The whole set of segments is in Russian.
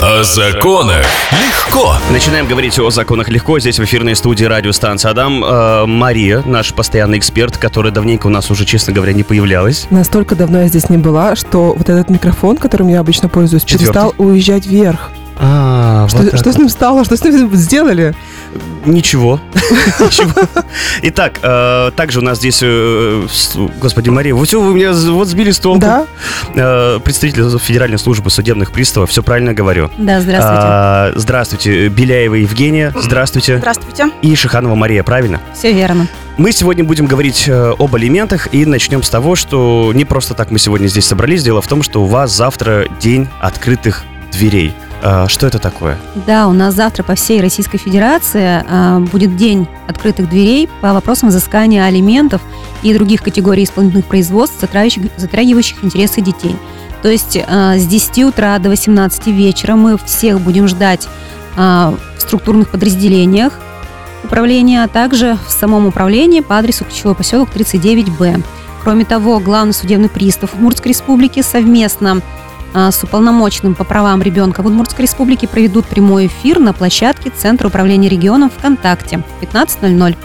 О законах легко. Начинаем говорить о законах легко. Здесь в эфирной студии радиостанции Адам. Э, Мария, наш постоянный эксперт, которая давненько у нас уже, честно говоря, не появлялась. Настолько давно я здесь не была, что вот этот микрофон, которым я обычно пользуюсь, Четвертый? перестал уезжать вверх. А, Что, что с ним стало? Что с ним сделали? Ничего. Ничего. Итак, э, также у нас здесь, э, господи, Мария, вы все, вы меня вот сбили с толку. Да? Э, Представитель Федеральной службы судебных приставов, все правильно говорю. Да, здравствуйте. А, Здравствуйте, Беляева Евгения, здравствуйте. Здравствуйте. И Шиханова Мария, правильно? Все верно. Мы сегодня будем говорить э, об алиментах и начнем с того, что не просто так мы сегодня здесь собрались. Дело в том, что у вас завтра день открытых дверей. А, Что это такое? Да, у нас завтра по всей Российской Федерации а, будет день открытых дверей по вопросам взыскания алиментов и других категорий исполнительных производств, затрагивающих, затрагивающих интересы детей. То есть а, с 10 утра до 18 вечера мы всех будем ждать в структурных подразделениях управления, а также в самом управлении по адресу ключевой поселок 39Б. Кроме того, главный судебный пристав Удмуртской республики совместно с уполномоченным по правам ребенка в Удмуртской республике проведут прямой эфир на площадке Центра управления регионом ВКонтакте в 15.00.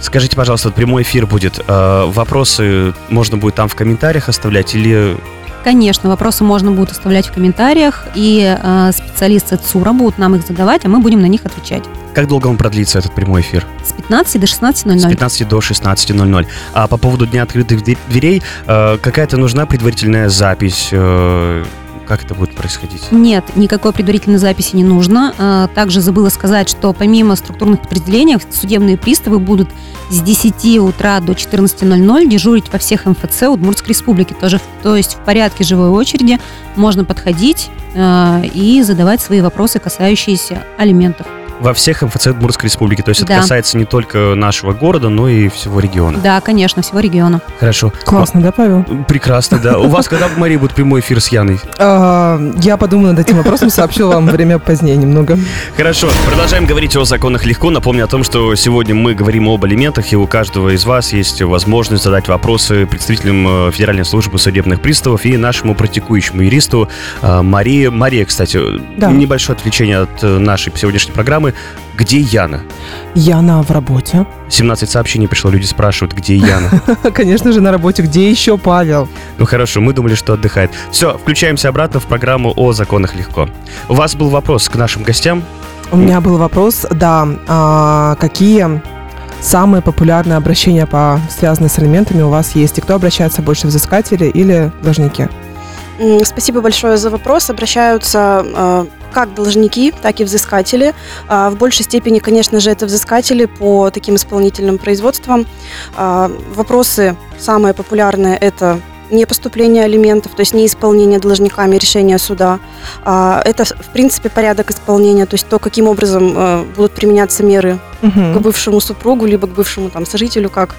Скажите, пожалуйста, вот прямой эфир будет. э, Вопросы можно будет там в комментариях оставлять или... Конечно, вопросы можно будет оставлять в комментариях, и а, специалисты ЦУРа будут нам их задавать, а мы будем на них отвечать. Как долго он продлится, этот прямой эфир? С 15 до С 16.00. 15 до 16.00. А по поводу Дня открытых дверей, дверей, э, какая-то нужна предварительная запись? э, Как это будет происходить? Нет, никакой предварительной записи не нужно. А, Также забыла сказать, что помимо структурных подразделений, судебные приставы будут с 10 утра до 14.00 дежурить во всех МФЦ Удмуртской республики. Тоже, то есть в порядке живой очереди можно подходить а, и задавать свои вопросы, касающиеся алиментов. Во всех МФЦ Удмуртской республики. То есть это Да. касается не только нашего города, но и всего региона. Да, конечно, всего региона. Хорошо. Классно, да, Павел? Прекрасно, да. У вас когда, Мария, будет прямой эфир с Яной? А, я подумаю над этим вопросом, сообщу вам время позднее немного. Хорошо, продолжаем говорить о законах легко. Напомню о том, что сегодня мы говорим об алиментах, и у каждого из вас есть возможность задать вопросы представителям э, Федеральной службы судебных приставов и нашему практикующему юристу э, Марии. Мария, кстати, Да. небольшое отвлечение от э, нашей сегодняшней программы. Где Яна? Яна в работе. 17 сообщений пришло, люди спрашивают, где Яна. Конечно же, на работе. Где еще Павел? Ну хорошо, мы думали, что отдыхает. Все, включаемся обратно в программу о законах легко. У вас был вопрос к нашим гостям. У меня был вопрос, да, а, какие самые популярные обращения, по, связанные с алиментами, у вас есть? И кто обращается больше, взыскатели или должники? Спасибо большое за вопрос. Обращаются э, как должники, так и взыскатели. А, В большей степени, конечно же, это взыскатели по таким исполнительным производствам. А, Вопросы самые популярные – это не поступление алиментов, то есть не исполнение должниками решения суда. А, Это, в принципе, порядок исполнения, то есть то, каким образом э, будут применяться меры к Мгм. бывшему супругу, либо к бывшему там сожителю, как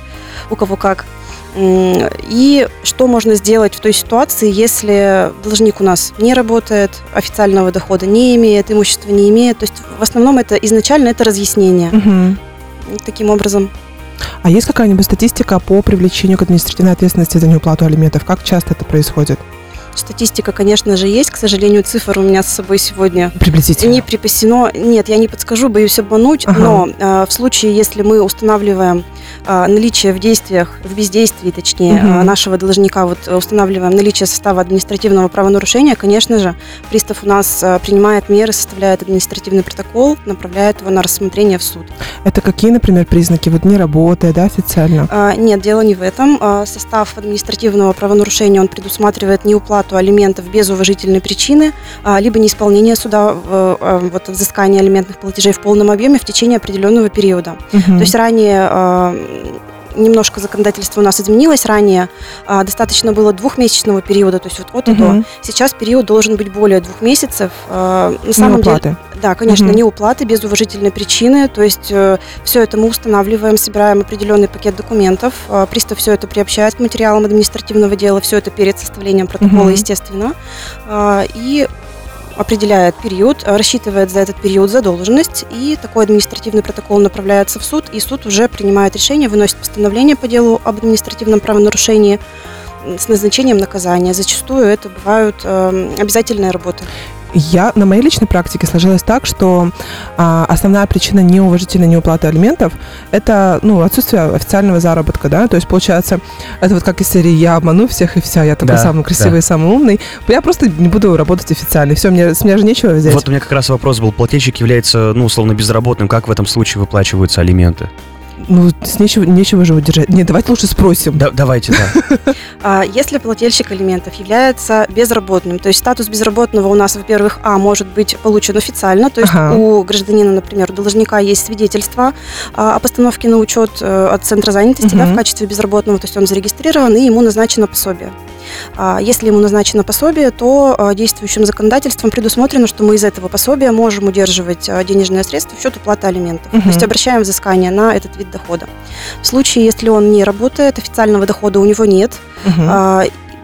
у кого как. И что можно сделать в той ситуации, если должник у нас не работает, официального дохода не имеет, имущества не имеет. То есть в основном это изначально это разъяснение. Мгм. Таким образом. А есть какая-нибудь статистика по привлечению к административной ответственности за неуплату алиментов? Как часто это происходит? Статистика, конечно же, есть. К сожалению, цифр у меня с собой сегодня Приблизительно. не припасено. Нет, я не подскажу, боюсь обмануть. Ага. Но э, в случае, если мы устанавливаем э, наличие в действиях, в бездействии, точнее, Мгм. э, нашего должника, вот э, устанавливаем наличие состава административного правонарушения, конечно же, пристав у нас э, принимает меры, составляет административный протокол, направляет его на рассмотрение в суд. Это какие, например, признаки? Вот не работая, да, официально? А, Нет, дело не в этом. А, Состав административного правонарушения он предусматривает неуплату алиментов без уважительной причины, а, либо неисполнение суда а, вот, взыскания алиментных платежей в полном объеме в течение определенного периода. Мгм. То есть ранее а, немножко законодательство у нас изменилось. Ранее а, достаточно было двухмесячного периода, то есть вот от и до. Сейчас период должен быть более двух месяцев. А, На самом деле, Неуплаты. да, конечно, Мгм. не уплаты без уважительной причины. То есть все это мы устанавливаем, собираем определенный пакет документов. Э, Пристав все это приобщает к материалам административного дела, все это перед составлением протокола, Мгм. естественно. Э, И определяет период, э, рассчитывает за этот период задолженность, и такой административный протокол направляется в суд, и суд уже принимает решение, выносит постановление по делу об административном правонарушении с назначением наказания. Зачастую это бывают э, обязательные работы. Я на моей личной практике сложилось так, что а, основная причина неуважительной неуплаты алиментов это ну, отсутствие официального заработка, да. То есть, получается, это вот как из серии я обману всех и все, я такой Да, самый красивый да. и самый умный. Я просто не буду работать официально. Все, мне, с меня же нечего взять. Вот у меня как раз вопрос был. Плательщик является, ну, условно, безработным. Как в этом случае выплачиваются алименты? Ну, с нечего, нечего же удержать. Не, давайте лучше спросим. Да, давайте, да. А, Если плательщик алиментов является безработным, то есть статус безработного у нас, во-первых, а, может быть получен официально, то есть Ага. у гражданина, например, у должника есть свидетельство а, о постановке на учет э, от центра занятости да, Мгм. в качестве безработного, то есть он зарегистрирован, и ему назначено пособие. А, Если ему назначено пособие, то а, действующим законодательством предусмотрено, что мы из этого пособия можем удерживать а, денежные средства в счет уплаты алиментов. Мгм. То есть обращаем взыскание на этот вид дохода. В случае, если он не работает, официального дохода у него нет, Мгм.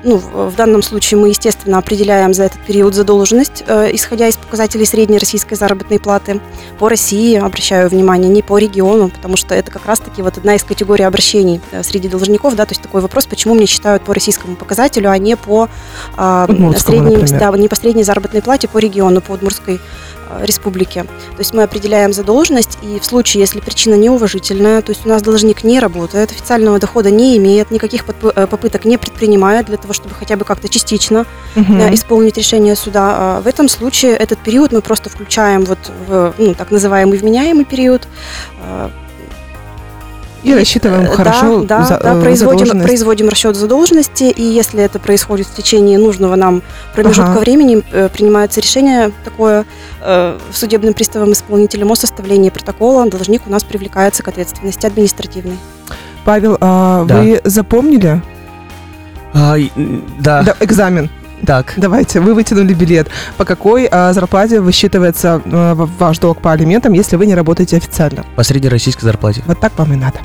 Ну, в данном случае мы, естественно, определяем за этот период задолженность, э, исходя из показателей средней российской заработной платы. По России, обращаю внимание, не по региону, потому что это как раз-таки вот одна из категорий обращений э, среди должников, да, то есть такой вопрос, почему мне считают по российскому показателю, а не по Удмуртскому, средней, например. да, не по средней заработной плате по региону, по Удмурской э, республике. То есть мы определяем задолженность, и в случае, если причина неуважительная, то есть у нас должник не работает, официального дохода не имеет, никаких э, попыток не предпринимает для того, чтобы хотя бы как-то частично э, исполнить решение суда. А В этом случае этот период мы просто включаем вот в ну, так называемый вменяемый период. И рассчитываем э, хорошо да, да, за- да, э, производим, производим расчет задолженности, и если это происходит в течение нужного нам промежутка Ага. времени, э, принимается решение такое э, судебным приставом исполнителем о составлении протокола, должник у нас привлекается к ответственности административной. Павел, а Да. вы запомнили? А, да, Да, экзамен. Так. Давайте, вы вытянули билет. По какой а, зарплате высчитывается а, ваш долг по алиментам, если вы не работаете официально? По средней российской зарплате. Вот так вам и надо.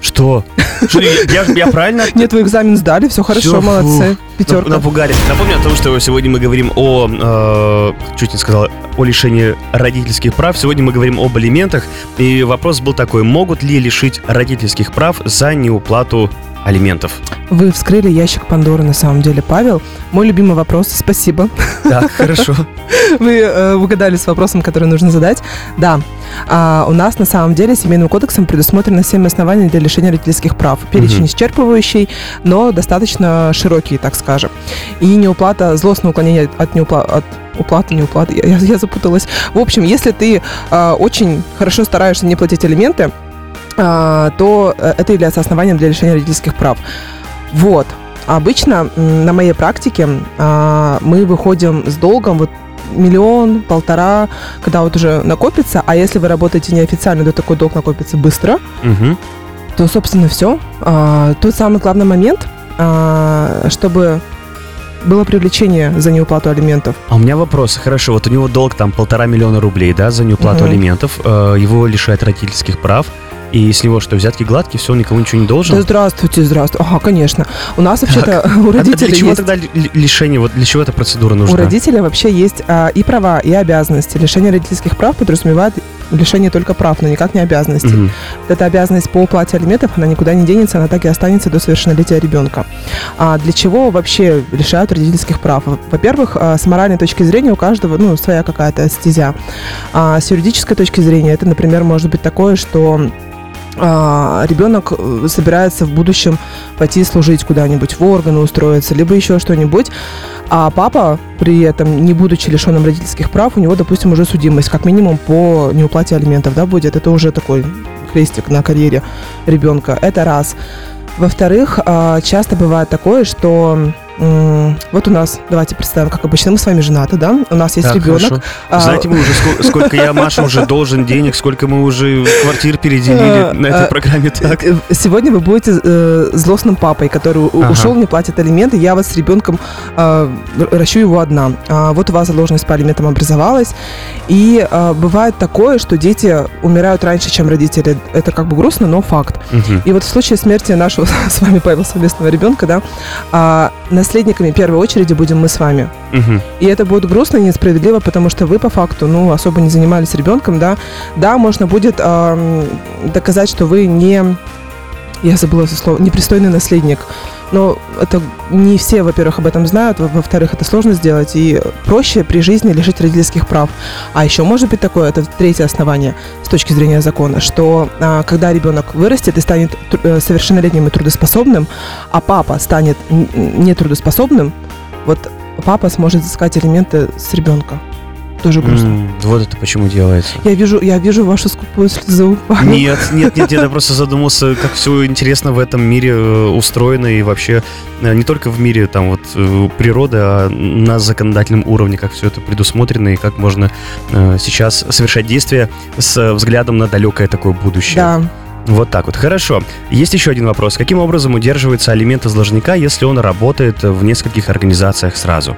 Что? Что, я, я правильно Нет, вы экзамен сдали, все хорошо, Всё, молодцы. Нап- Пятерка. Напугали. Напомню о том, что сегодня мы говорим о, э, чуть не сказал, о лишении родительских прав. Сегодня мы говорим об алиментах. И вопрос был такой, могут ли лишить родительских прав за неуплату алиментов? Вы вскрыли ящик Пандоры на самом деле, Павел. Мой любимый вопрос, спасибо. Так, хорошо. Вы э, угадали с вопросом, который нужно задать. Да, а, у нас на самом деле Семейным кодексом предусмотрено 7 оснований для лишения родительских прав. Перечень Мгм. исчерпывающий, но достаточно широкий, так скажем. И неуплата, злостное уклонение от, неупла- от уплаты, неуплаты, я, я- я запуталась. В общем, если ты а, очень хорошо стараешься не платить алименты, а, то э, это является основанием для лишения родительских прав. Вот. Обычно на моей практике а, мы выходим с долгом вот миллион, полтора, когда вот уже накопится, а если вы работаете неофициально, то такой долг накопится быстро, Мгм. то, собственно, все. Тот самый главный момент, а, чтобы было привлечение за неуплату алиментов. А у меня вопрос. Хорошо, вот у него долг там полтора миллиона рублей, да, за неуплату Мгм. алиментов. Э, Его лишают родительских прав. И с него что, взятки гладкие, все, он никому ничего не Да должен? здравствуйте, здравствуйте. Ага, конечно. У нас вообще-то у А для родителей чего есть... тогда ли- ли- лишение? Вот для чего эта процедура нужна? У родителей вообще есть а, и права, и обязанности. Лишение родительских прав подразумевает лишение только прав, но никак не обязанностей. Вот Эта обязанность по уплате алиментов, она никуда не денется, она так и останется до совершеннолетия ребенка. А для чего вообще лишают родительских прав? Во-первых, а, с моральной точки зрения у каждого ну, своя какая-то стезя. А с юридической точки зрения это, например, может быть такое, что а, ребенок э, собирается в будущем пойти служить куда-нибудь в органы устроиться, либо еще что-нибудь, а папа при этом, не будучи лишенным родительских прав, у него, допустим, уже судимость, как минимум по неуплате алиментов, да, будет. Это уже такой крестик на карьере ребенка. Это раз. Во-вторых, а, часто бывает такое, что вот у нас, давайте представим, как обычно, мы с вами женаты, да, у нас есть Так, ребенок. хорошо. а, Знаете, мы уже ско- сколько я Маша уже должен денег, сколько мы уже квартир Э, переделили на этой э, программе. Так. Э, Сегодня вы будете э, злостным папой, который Ага. ушел, не платит алименты. Я вас с ребенком э, ращу его одна. А, вот у вас задолженность по алиментам образовалась. И э, бывает такое, что дети умирают раньше, чем родители. Это как бы грустно, но факт. Мгм. И вот в случае смерти нашего с вами, Павел, совместного ребенка, да, а, наследниками в первой очереди будем мы с вами. Мгм. И это будет грустно и несправедливо, потому что вы по факту, ну, особо не занимались ребенком, да. Да, можно будет ам, доказать, что вы не, я забыла это слово, непристойный наследник. Но это не все, во-первых, об этом знают, во- во-вторых, это сложно сделать, и проще при жизни лишить родительских прав. А еще может быть такое, это третье основание с точки зрения закона, что а, когда ребенок вырастет и станет э, совершеннолетним и трудоспособным, а папа станет нетрудоспособным, вот папа сможет взыскать элементы с ребенка. Тоже грустно. М, Вот это почему делается. Я вижу, я вижу вашу скупую слезу. Нет, нет, нет, я просто задумался, как все интересно в этом мире э, устроено и вообще э, не только в мире там вот э, природы, а на законодательном уровне, как все это предусмотрено и как можно сейчас совершать действия с взглядом на далекое такое будущее. Да. Вот так вот. Хорошо. Есть еще один вопрос. Каким образом удерживается алимент из должника, если он работает в нескольких организациях сразу?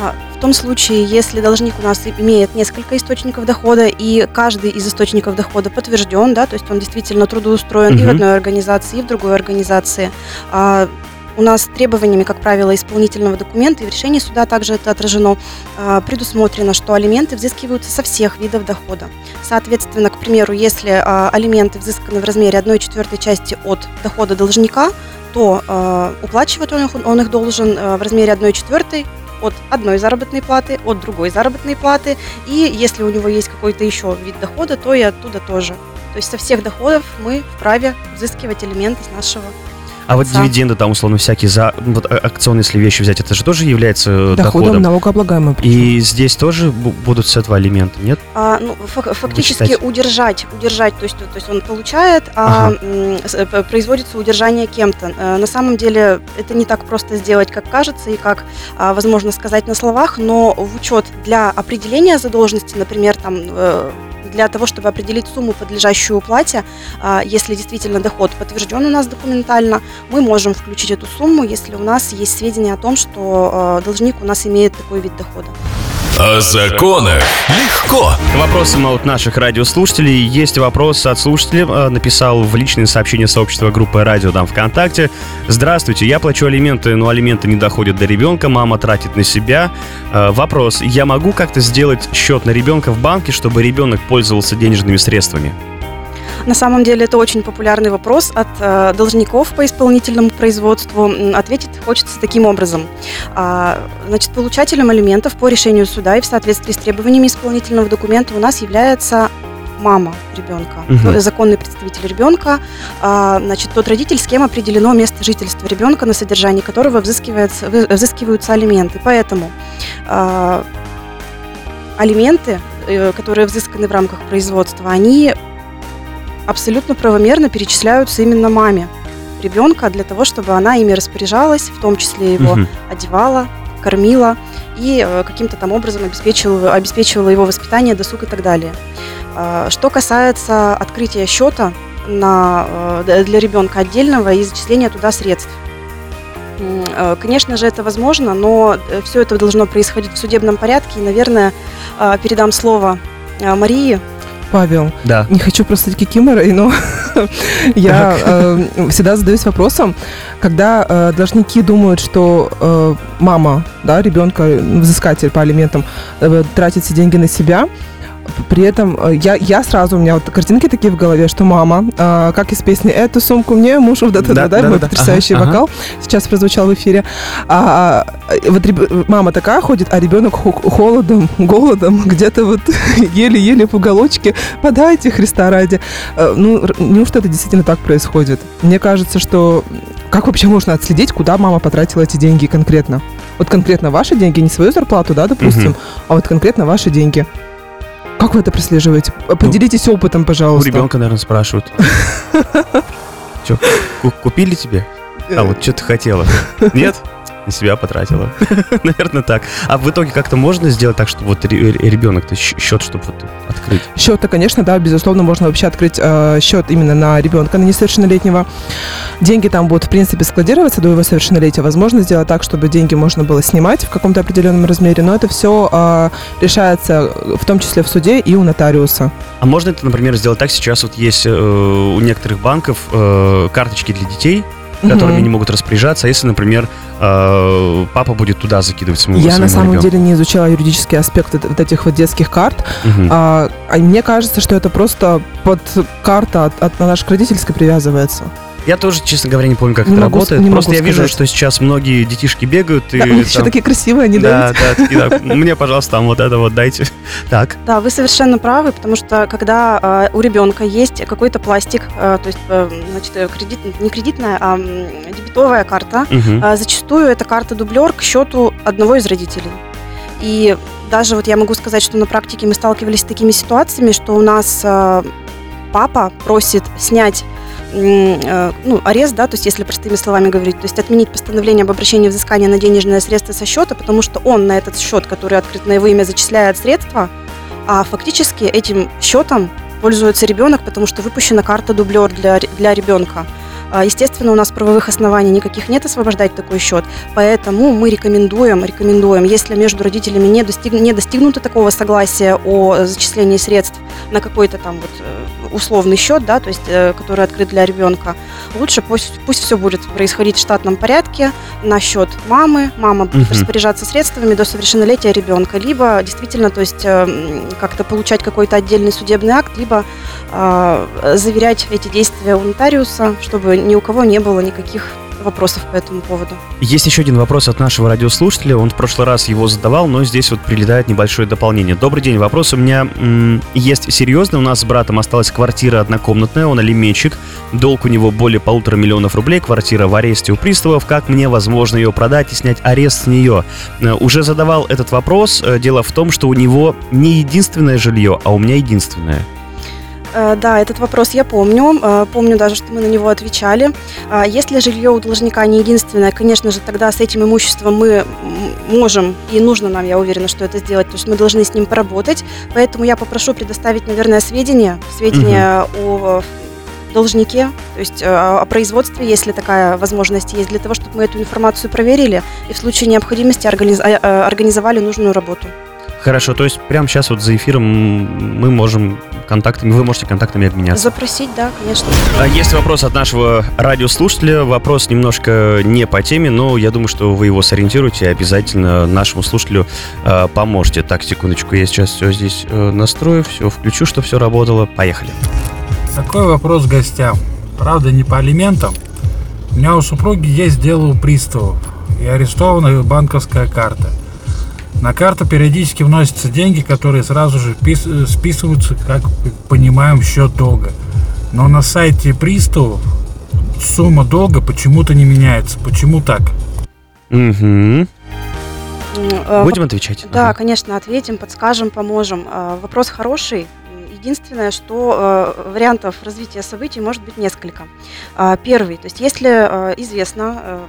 А, В том случае, если должник у нас имеет несколько источников дохода, и каждый из источников дохода подтвержден, да, то есть он действительно трудоустроен и в одной организации, и в другой организации, а, у нас требованиями, как правило, исполнительного документа и в решении суда также это отражено, а, предусмотрено, что алименты взыскиваются со всех видов дохода. Соответственно, к примеру, если алименты взысканы в размере 1 четвертой части от дохода должника, то уплачивать он их, он их должен в размере 1 четвертой от одной заработной платы, от другой заработной платы, и если у него есть какой-то еще вид дохода, то и оттуда тоже. То есть со всех доходов мы вправе взыскивать элементы с нашего А вот дивиденды там, условно, всякие за... Вот а- акционные, если вещи взять, это же тоже является Доходом доходом? налогооблагаемым. И здесь тоже бу- будут с этого алименты, нет? А, ну, фак- фактически Вычитать. удержать, удержать, то есть, то есть он получает, а э, п- производится удержание кем-то. Э, На самом деле это не так просто сделать, как кажется, и как а, возможно сказать на словах, но в учет для определения задолженности, например, там э, для того, чтобы определить сумму, подлежащую уплате, а, если действительно доход подтвержден у нас документально, мы можем включить эту сумму, если у нас есть сведения о том, что э, должник у нас имеет такой вид дохода. О законах легко. К вопросам от наших радиослушателей. Есть вопрос от слушателя. э, Написал в личные сообщения сообщества группы «Радио» там ВКонтакте. Здравствуйте, я плачу алименты, но алименты не доходят до ребенка, мама тратит на себя. Э, Вопрос, я могу как-то сделать счет на ребенка в банке, чтобы ребенок пользовался денежными средствами? На самом деле это очень популярный вопрос от э, должников по исполнительному производству. Ответить хочется таким образом. А, значит, получателем алиментов по решению суда и в соответствии с требованиями исполнительного документа у нас является мама ребенка, Мгм. то- законный представитель ребенка, а, значит, тот родитель, с кем определено место жительства ребенка, на содержании которого взыскивается, взыскиваются алименты. Поэтому а, алименты, э, которые взысканы в рамках производства, они абсолютно правомерно перечисляются именно маме ребенка для того, чтобы она ими распоряжалась, в том числе его Мгм. одевала, кормила и э, каким-то там образом обеспечивала, обеспечивала его воспитание, досуг и так далее. А, Что касается открытия счета на, э, для ребенка отдельного и зачисления туда средств. Э, Конечно же, это возможно, но все это должно происходить в судебном порядке. И, наверное, передам слово Марии. Павел, Да. не хочу просто кикиморой, но я э, всегда задаюсь вопросом, когда э, должники думают, что э, мама, да, ребенка, взыскатель по алиментам, э, тратит все деньги на себя, при этом э, я, я сразу, у меня вот картинки такие в голове, что мама, э, как из песни «Эту сумку мне муж», вот это, Да, да, да, мой да, потрясающий Ага, вокал сейчас прозвучал в эфире. А, а, вот реб- мама такая ходит, а ребенок хо- холодом, голодом, где-то вот еле-еле в уголочке, подайте Христа ради. Э, Ну, неужто это действительно так происходит? Мне кажется, что как вообще можно отследить, куда мама потратила эти деньги конкретно? Вот конкретно ваши деньги, не свою зарплату, да, допустим, Мгм. а вот конкретно ваши деньги. Как вы это прослеживаете? Поделитесь опытом, У пожалуйста. ребенка, наверное, спрашивают. Че, купили тебе? А вот что ты хотела? Нет? На себя потратила. Наверное, так. А в итоге как-то можно сделать так, чтобы вот ре- ре- ребенок-то щ- счет, чтобы вот открыть? Счет-то, конечно, да, безусловно, можно вообще открыть э, счет именно на ребенка, на несовершеннолетнего. Деньги там будут, в принципе, складироваться до его совершеннолетия. Возможно сделать так, чтобы деньги можно было снимать в каком-то определенном размере, но это все решается э, в том числе в суде и у нотариуса. А можно это, например, сделать так? Сейчас вот есть э, у некоторых банков э, карточки для детей, которыми не могут распоряжаться, а если, например, э, папа будет туда закидывать своему Я на самом деле не изучала юридический аспект вот этих вот детских карт. А, а мне кажется, что это просто под карта от, от- на нашей родительской привязывается. Я тоже, честно говоря, не помню, как Не это могу работает. не Просто могу я вижу, сказать. что сейчас многие детишки бегают и Да, у них еще там- такие красивые, они Да, да, такие, да. Мне, пожалуйста, там вот это вот дайте. Так. Да, вы совершенно правы, потому что когда э, у ребенка есть какой-то пластик, э, то есть, э, значит, э, кредит, не кредитная, а дебетовая карта, а, зачастую это карта-дублер к счету одного из родителей. И даже вот я могу сказать, что на практике мы сталкивались с такими ситуациями, что у нас папа просит снять ну, арест, да, то есть если простыми словами говорить, то есть отменить постановление об обращении взыскания на денежное средство со счета, потому что он на этот счет, который открыт на его имя, зачисляет средства, а фактически этим счетом пользуется ребенок, потому что выпущена карта дублер для, для ребенка. А, Естественно, у нас правовых оснований никаких нет освобождать такой счет, поэтому мы рекомендуем, рекомендуем, если между родителями не, достиг, не достигнуто такого согласия о зачислении средств на какой-то там вот э, условный счет, да, то есть э, который открыт для ребенка, лучше пусть, пусть все будет происходить в штатном порядке на счет мамы, мама будет Мгм. распоряжаться средствами до совершеннолетия ребенка, либо действительно, то есть э, как-то получать какой-то отдельный судебный акт, либо э, заверять эти действия у нотариуса, чтобы ни у кого не было никаких вопросов по этому поводу. Есть еще один вопрос от нашего радиослушателя. Он в прошлый раз его задавал, но здесь вот прилетает небольшое дополнение. Добрый день. Вопрос у меня м, есть серьезный. У нас с братом осталась квартира однокомнатная, он алименщик. Долг у него более полутора миллионов рублей. Квартира в аресте у приставов. Как мне возможно ее продать и снять арест с нее? Э, Уже задавал этот вопрос. Э, Дело в том, что у него не единственное жилье, а у меня единственное. Э, Да, этот вопрос я помню. Э, Помню даже, что мы на него отвечали. А Если жилье у должника не единственное, конечно же, тогда с этим имуществом мы можем и нужно нам, я уверена, что это сделать, потому что мы должны с ним поработать. Поэтому я попрошу предоставить, наверное, сведения, сведения о должнике, то есть э, о производстве, если такая возможность есть, для того, чтобы мы эту информацию проверили и в случае необходимости организ- э, э, организовали нужную работу. Хорошо, то есть прямо сейчас вот за эфиром мы можем контактами, вы можете контактами обменяться. Запросить, да, конечно. А Есть вопрос от нашего радиослушателя. Вопрос немножко не по теме, но я думаю, что вы его сориентируете и обязательно нашему слушателю э, поможете. Так, секундочку, я сейчас все здесь э, настрою, все включу, чтобы все работало. Поехали. Такой вопрос гостям. Правда, не по алиментам. У меня у супруги есть дело у приставов и арестована банковская карта. На карту периодически вносятся деньги, которые сразу же э, списываются, как понимаем, в счет долга. Но на сайте приставов сумма долга почему-то не меняется. Почему так? Угу. Э, Будем отвечать? Да, Ага. конечно, ответим, подскажем, поможем. А, Вопрос хороший. Единственное, что э, вариантов развития событий может быть несколько. Первый, то есть если э, известно э,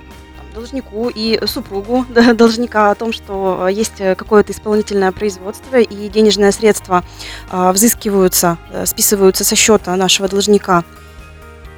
должнику и супругу должника о том, что э, есть э, какое-то исполнительное производство и денежные средства э, взыскиваются, э, списываются со счета нашего должника,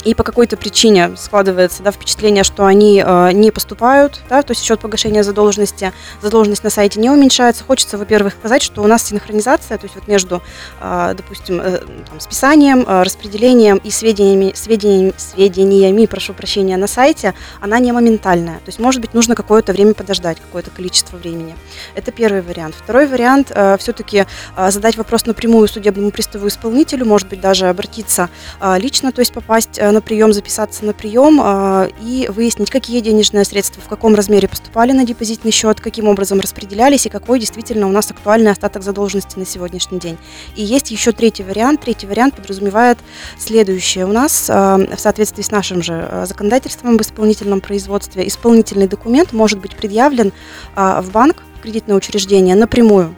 и по какой-то причине складывается да, впечатление, что они э, не поступают, да, то есть счет погашения задолженности, задолженность на сайте не уменьшается. Хочется, во-первых, сказать, что у нас синхронизация, то есть вот между, э, допустим, э, там, списанием, э, распределением и сведениями, сведениями, сведениями, прошу прощения, на сайте, она не моментальная. То есть, может быть, нужно какое-то время подождать, какое-то количество времени. Это первый вариант. Второй вариант э, все-таки э, задать вопрос напрямую судебному приставу-исполнителю, может быть, даже обратиться э, лично, то есть попасть э, на прием, записаться на прием э, и выяснить, какие денежные средства, в каком размере поступали на депозитный счет, каким образом распределялись и какой действительно у нас актуальный остаток задолженности на сегодняшний день. И есть еще третий вариант. Третий вариант подразумевает следующее. У нас э, в соответствии с нашим же э, законодательством об исполнительном производстве исполнительный документ может быть предъявлен э, в банк, в кредитное учреждение напрямую.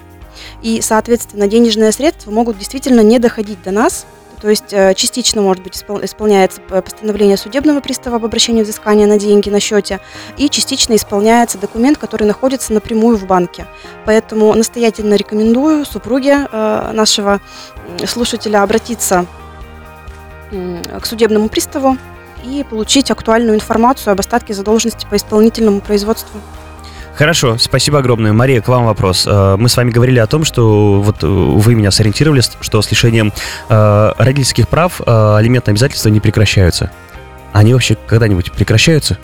И, соответственно, денежные средства могут действительно не доходить до нас, то есть э, частично, может быть, испол- исполняется постановление судебного пристава об обращении взыскания на деньги на счете, и частично исполняется документ, который находится напрямую в банке. Поэтому настоятельно рекомендую супруге э, нашего слушателя обратиться к судебному приставу и получить актуальную информацию об остатке задолженности по исполнительному производству. Хорошо, спасибо огромное. Мария, к вам вопрос. Э, Мы с вами говорили о том, что вот э, вы меня сориентировали, что с лишением э, родительских прав э, алиментные обязательства не прекращаются. Они вообще когда-нибудь прекращаются?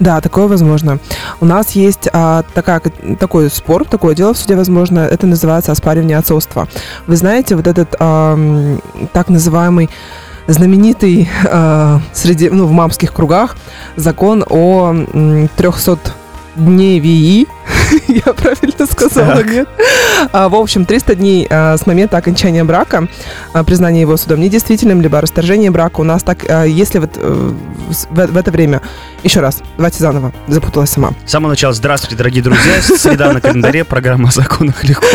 Да, такое возможно. У нас есть а, такая, такой спор, такое дело в суде возможно. Это называется оспаривание отцовства. Вы знаете, вот этот ам, так называемый знаменитый э, среди, ну, в мамских кругах закон о м, 300 дней ВИИ. Я правильно сказала, Так. нет? А, в общем, 300 дней а, с момента окончания брака, а, признания его судом недействительным, либо расторжения брака у нас так, а, если вот с- в, в это время, еще раз, давайте заново, запуталась сама. С самого начала, здравствуйте, дорогие друзья. Среда на календаре, программа о законах легко.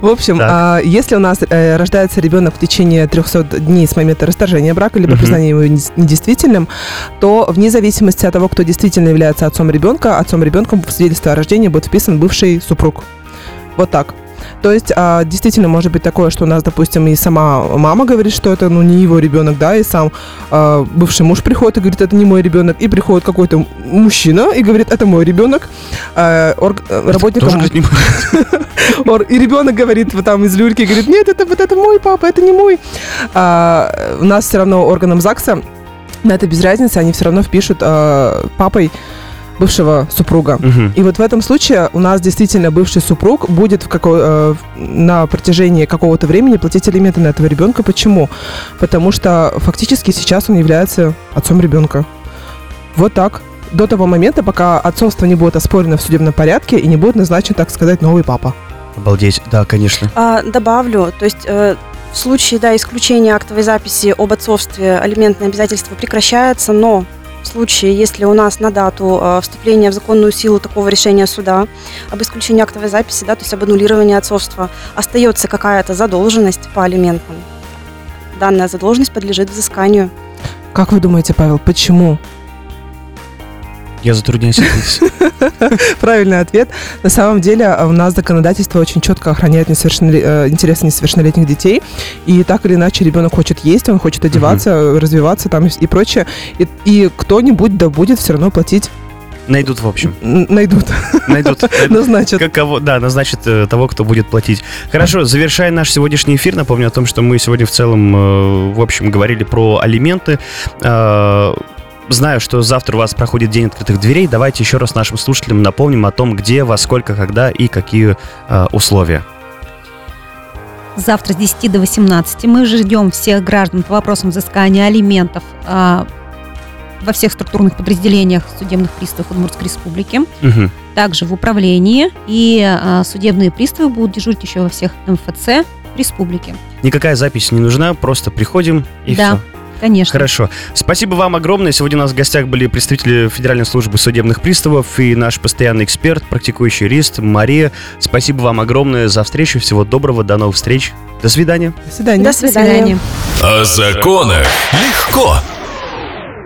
В общем, а, если у нас э, рождается ребенок в течение 300 дней с момента расторжения брака, либо Мгм. признания его не- недействительным, то вне зависимости от того, кто действительно является отцом ребенка, отцом ребенка в свидетельстве о рождении будет вписан бывший супруг. Вот так. То есть, а, действительно, может быть такое, что у нас, допустим, и сама мама говорит, что это, ну, не его ребенок, да, и сам а, бывший муж приходит и говорит, это не мой ребенок, и приходит какой-то мужчина и говорит, это мой ребенок. А, орг- э, работникам И ребенок говорит вот там из люльки, говорит, нет, это вот это мой папа, это не мой. А, у нас все равно органам ЗАГСа на это без разницы, они все равно впишут а, папой бывшего супруга. Мгм. И вот в этом случае у нас действительно бывший супруг будет в како- э, на протяжении какого-то времени платить алименты на этого ребенка. Почему? Потому что фактически сейчас он является отцом ребенка. Вот так. До того момента, пока отцовство не будет оспорено в судебном порядке и не будет назначен, так сказать, новый папа. Обалдеть, да, конечно. А, добавлю, то есть э, в случае да, исключения актовой записи об отцовстве алиментное обязательство прекращается, но в случае, если у нас на дату э, вступления в законную силу такого решения суда об исключении актовой записи, да, то есть об аннулировании отцовства, остается какая-то задолженность по алиментам, данная задолженность подлежит взысканию. Как вы думаете, Павел, почему? Я затрудняюсь ответить. Правильный ответ. На самом деле а, у нас законодательство очень четко охраняет несовершенноле- э, интересы несовершеннолетних детей. И так или иначе ребенок хочет есть, он хочет одеваться, развиваться там и- прочее. И, и кто-нибудь да будет все равно платить. Найдут, в общем. Найдут. Найдут. Назначат. Как кого, да, назначит э, того, кто будет платить. Хорошо, завершая наш сегодняшний эфир, напомню о том, что мы сегодня в целом, э, в общем, говорили про алименты. Э, Знаю, что завтра у вас проходит День открытых дверей. Давайте еще раз нашим слушателям напомним о том, где, во сколько, когда и какие э, условия. Завтра с 10 до 18 мы ждем всех граждан по вопросам взыскания алиментов а, во всех структурных подразделениях судебных приставов Удмуртской Республики, Мгм. также в управлении, и а, судебные приставы будут дежурить еще во всех МФЦ республики. Никакая запись не нужна, просто приходим и Да. все. Конечно. Хорошо. Спасибо вам огромное. Сегодня у нас в гостях были представители Федеральной службы судебных приставов и наш постоянный эксперт, практикующий юрист Мария. Спасибо вам огромное за встречу. Всего доброго. До новых встреч. До свидания. До свидания. До До свидания. О законах легко.